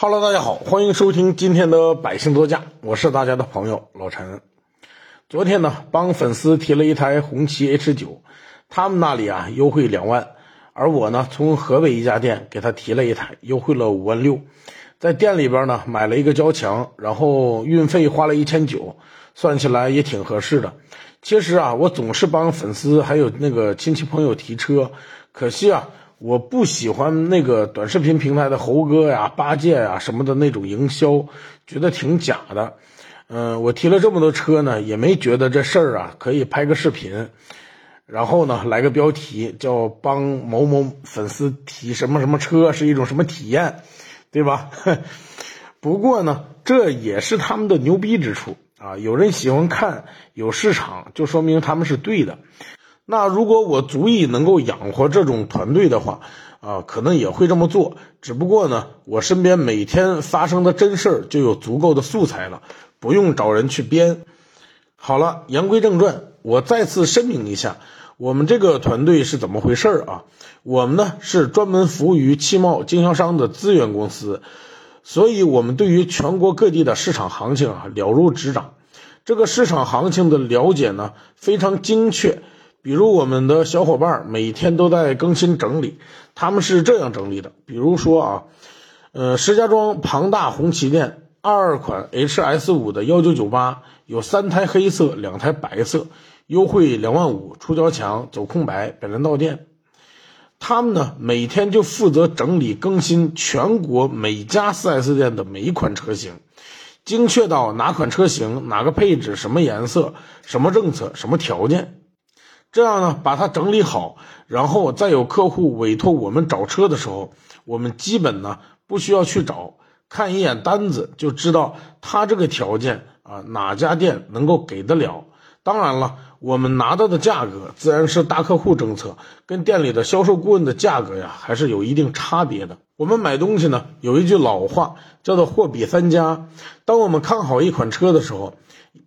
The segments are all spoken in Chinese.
Hello，大家好，欢迎收听今天的百姓座驾，我是大家的朋友老陈。昨天呢，帮粉丝提了一台红旗 H 九，他们那里啊优惠两万，而我呢从河北一家店给他提了一台，优惠了五万六，在店里边呢买了一个交强，然后运费花了一千九，算起来也挺合适的。其实啊，我总是帮粉丝还有那个亲戚朋友提车，可惜啊。我不喜欢那个短视频平台的猴哥呀、八戒呀什么的那种营销，觉得挺假的。嗯，我提了这么多车呢，也没觉得这事儿啊可以拍个视频，然后呢来个标题叫帮某某粉丝提什么什么车是一种什么体验，对吧？不过呢，这也是他们的牛逼之处啊！有人喜欢看，有市场，就说明他们是对的。那如果我足以能够养活这种团队的话，啊，可能也会这么做。只不过呢，我身边每天发生的真事儿就有足够的素材了，不用找人去编。好了，言归正传，我再次声明一下，我们这个团队是怎么回事儿啊？我们呢是专门服务于汽贸经销商的资源公司，所以我们对于全国各地的市场行情啊了如指掌。这个市场行情的了解呢非常精确。比如我们的小伙伴每天都在更新整理，他们是这样整理的。比如说啊，呃，石家庄庞大红旗店二款 HS 五的幺九九八有三台黑色，两台白色，优惠两万五，出交强，走空白，本人到店。他们呢每天就负责整理更新全国每家 4S 店的每一款车型，精确到哪款车型、哪个配置、什么颜色、什么政策、什么条件。这样呢，把它整理好，然后再有客户委托我们找车的时候，我们基本呢不需要去找，看一眼单子就知道他这个条件啊哪家店能够给得了。当然了，我们拿到的价格自然是大客户政策，跟店里的销售顾问的价格呀还是有一定差别的。我们买东西呢有一句老话叫做货比三家，当我们看好一款车的时候，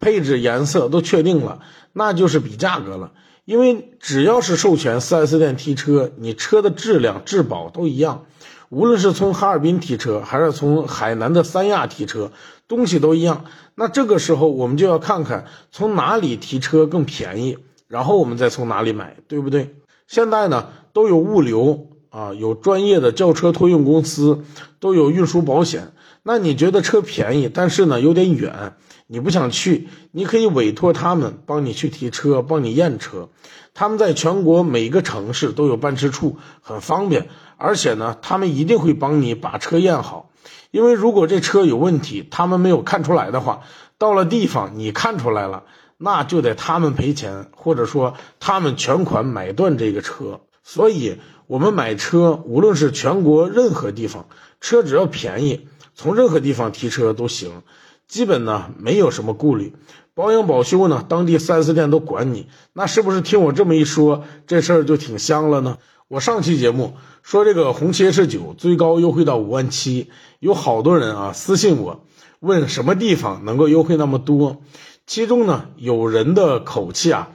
配置、颜色都确定了，那就是比价格了。因为只要是授权 4S 店提车，你车的质量质保都一样。无论是从哈尔滨提车，还是从海南的三亚提车，东西都一样。那这个时候我们就要看看从哪里提车更便宜，然后我们再从哪里买，对不对？现在呢都有物流啊，有专业的轿车托运公司，都有运输保险。那你觉得车便宜，但是呢有点远，你不想去，你可以委托他们帮你去提车，帮你验车。他们在全国每个城市都有办事处，很方便。而且呢，他们一定会帮你把车验好。因为如果这车有问题，他们没有看出来的话，到了地方你看出来了，那就得他们赔钱，或者说他们全款买断这个车。所以，我们买车，无论是全国任何地方，车只要便宜。从任何地方提车都行，基本呢没有什么顾虑，保养保修呢当地 4S 店都管你，那是不是听我这么一说，这事儿就挺香了呢？我上期节目说这个红旗 H 九最高优惠到五万七，有好多人啊私信我问什么地方能够优惠那么多，其中呢有人的口气啊，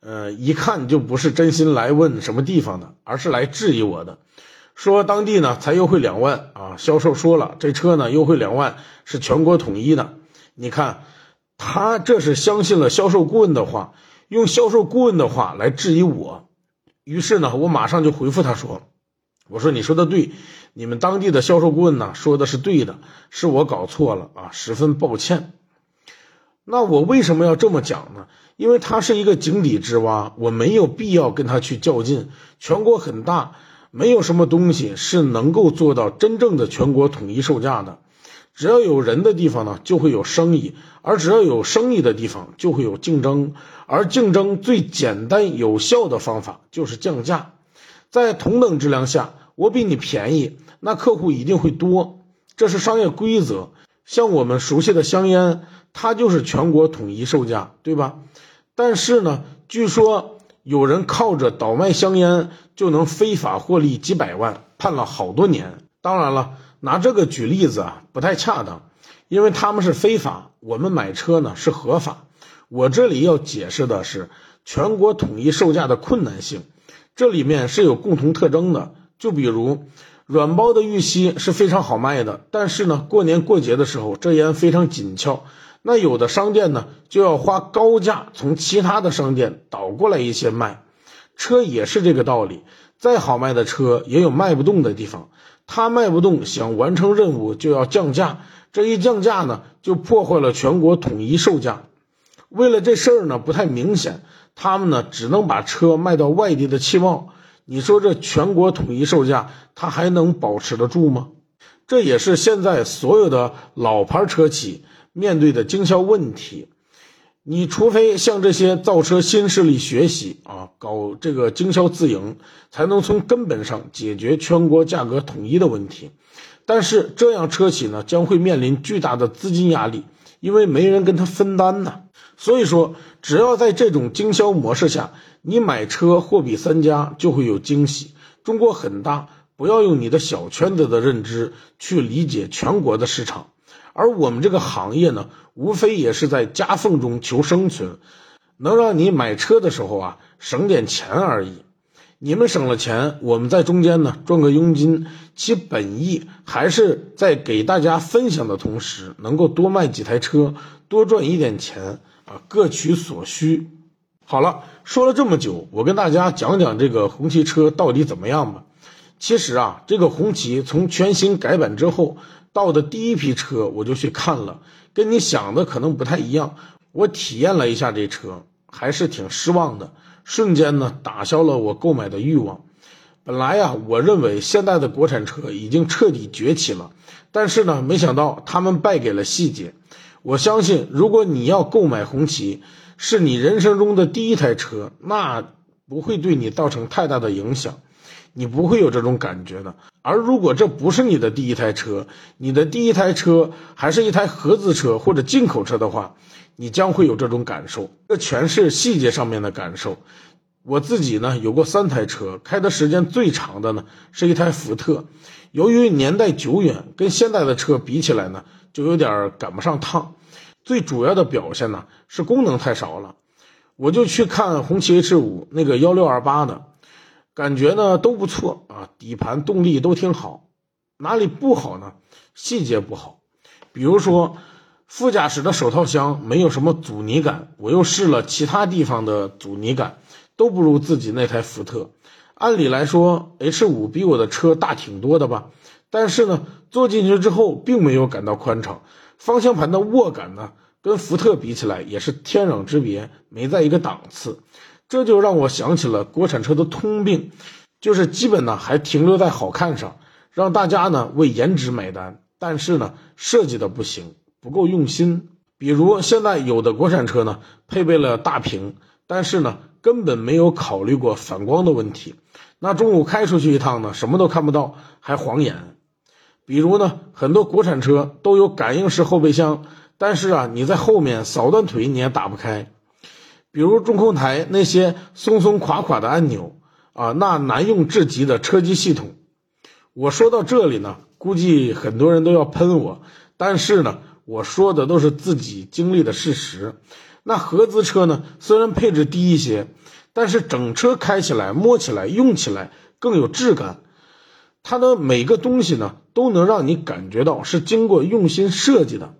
呃一看就不是真心来问什么地方的，而是来质疑我的。说当地呢才优惠两万啊，销售说了这车呢优惠两万是全国统一的。你看他这是相信了销售顾问的话，用销售顾问的话来质疑我。于是呢，我马上就回复他说：“我说你说的对，你们当地的销售顾问呢说的是对的，是我搞错了啊，十分抱歉。那我为什么要这么讲呢？因为他是一个井底之蛙，我没有必要跟他去较劲。全国很大。”没有什么东西是能够做到真正的全国统一售价的。只要有人的地方呢，就会有生意；而只要有生意的地方，就会有竞争。而竞争最简单有效的方法就是降价。在同等质量下，我比你便宜，那客户一定会多，这是商业规则。像我们熟悉的香烟，它就是全国统一售价，对吧？但是呢，据说。有人靠着倒卖香烟就能非法获利几百万，判了好多年。当然了，拿这个举例子啊不太恰当，因为他们是非法，我们买车呢是合法。我这里要解释的是全国统一售价的困难性，这里面是有共同特征的。就比如，软包的玉溪是非常好卖的，但是呢，过年过节的时候这烟非常紧俏，那有的商店呢就要花高价从其他的商店倒过来一些卖。车也是这个道理，再好卖的车也有卖不动的地方，他卖不动，想完成任务就要降价，这一降价呢，就破坏了全国统一售价。为了这事儿呢不太明显，他们呢只能把车卖到外地的汽贸。你说这全国统一售价，它还能保持得住吗？这也是现在所有的老牌车企面对的经销问题。你除非向这些造车新势力学习啊，搞这个经销自营，才能从根本上解决全国价格统一的问题。但是这样车企呢将会面临巨大的资金压力，因为没人跟他分担呢。所以说，只要在这种经销模式下，你买车货比三家就会有惊喜。中国很大，不要用你的小圈子的认知去理解全国的市场。而我们这个行业呢，无非也是在夹缝中求生存，能让你买车的时候啊省点钱而已。你们省了钱，我们在中间呢赚个佣金，其本意还是在给大家分享的同时，能够多卖几台车，多赚一点钱。啊，各取所需。好了，说了这么久，我跟大家讲讲这个红旗车到底怎么样吧。其实啊，这个红旗从全新改版之后到的第一批车，我就去看了，跟你想的可能不太一样。我体验了一下这车，还是挺失望的，瞬间呢打消了我购买的欲望。本来呀，我认为现在的国产车已经彻底崛起了，但是呢，没想到他们败给了细节。我相信，如果你要购买红旗，是你人生中的第一台车，那不会对你造成太大的影响，你不会有这种感觉的。而如果这不是你的第一台车，你的第一台车还是一台合资车或者进口车的话，你将会有这种感受。这全是细节上面的感受。我自己呢，有过三台车，开的时间最长的呢是一台福特，由于年代久远，跟现在的车比起来呢。就有点赶不上趟，最主要的表现呢是功能太少了。我就去看红旗 H 五那个幺六二八的，感觉呢都不错啊，底盘动力都挺好。哪里不好呢？细节不好，比如说副驾驶的手套箱没有什么阻尼感，我又试了其他地方的阻尼感，都不如自己那台福特。按理来说，H 五比我的车大挺多的吧？但是呢，坐进去之后并没有感到宽敞，方向盘的握感呢，跟福特比起来也是天壤之别，没在一个档次。这就让我想起了国产车的通病，就是基本呢还停留在好看上，让大家呢为颜值买单，但是呢设计的不行，不够用心。比如现在有的国产车呢配备了大屏，但是呢根本没有考虑过反光的问题，那中午开出去一趟呢什么都看不到，还晃眼。比如呢，很多国产车都有感应式后备箱，但是啊，你在后面扫断腿你也打不开。比如中控台那些松松垮垮的按钮啊，那难用至极的车机系统。我说到这里呢，估计很多人都要喷我，但是呢，我说的都是自己经历的事实。那合资车呢，虽然配置低一些，但是整车开起来、摸起来、用起来更有质感。它的每个东西呢，都能让你感觉到是经过用心设计的。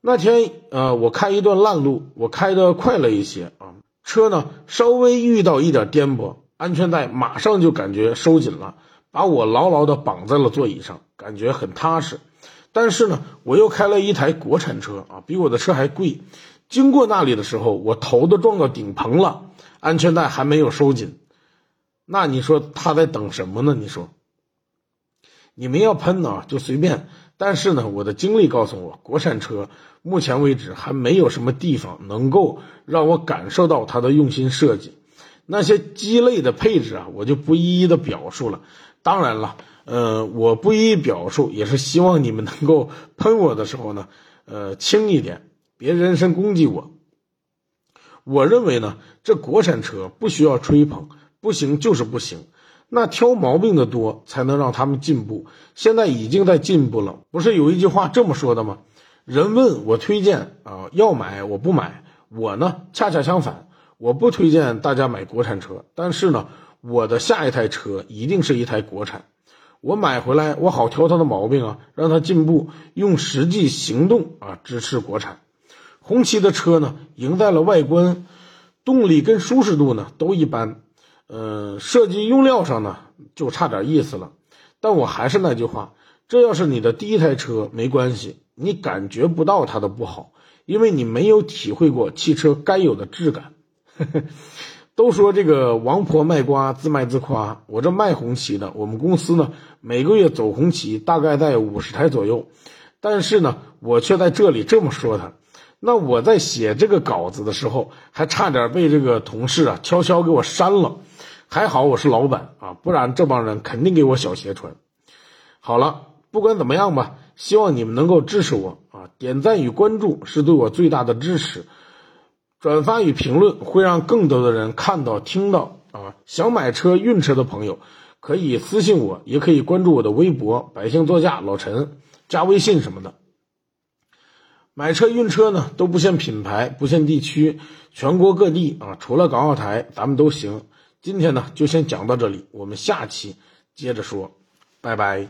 那天，呃，我开一段烂路，我开的快了一些啊，车呢稍微遇到一点颠簸，安全带马上就感觉收紧了，把我牢牢的绑在了座椅上，感觉很踏实。但是呢，我又开了一台国产车啊，比我的车还贵。经过那里的时候，我头都撞到顶棚了，安全带还没有收紧。那你说他在等什么呢？你说？你们要喷呢就随便，但是呢，我的经历告诉我，国产车目前为止还没有什么地方能够让我感受到它的用心设计。那些鸡肋的配置啊，我就不一一的表述了。当然了，呃，我不一一表述，也是希望你们能够喷我的时候呢，呃，轻一点，别人身攻击我。我认为呢，这国产车不需要吹捧，不行就是不行。那挑毛病的多，才能让他们进步。现在已经在进步了，不是有一句话这么说的吗？人问我推荐啊，要买我不买。我呢，恰恰相反，我不推荐大家买国产车，但是呢，我的下一台车一定是一台国产。我买回来我好挑它的毛病啊，让它进步，用实际行动啊支持国产。红旗的车呢，赢在了外观、动力跟舒适度呢都一般，呃，设计用料上呢就差点意思了。但我还是那句话，这要是你的第一台车没关系，你感觉不到它的不好，因为你没有体会过汽车该有的质感。都说这个王婆卖瓜自卖自夸，我这卖红旗的，我们公司呢每个月走红旗大概在五十台左右，但是呢我却在这里这么说他，那我在写这个稿子的时候，还差点被这个同事啊悄悄给我删了，还好我是老板啊，不然这帮人肯定给我小鞋穿。好了，不管怎么样吧，希望你们能够支持我啊，点赞与关注是对我最大的支持。转发与评论会让更多的人看到、听到啊！想买车、运车的朋友可以私信我，也可以关注我的微博“百姓座驾老陈”，加微信什么的。买车、运车呢都不限品牌、不限地区，全国各地啊，除了港澳台，咱们都行。今天呢就先讲到这里，我们下期接着说，拜拜。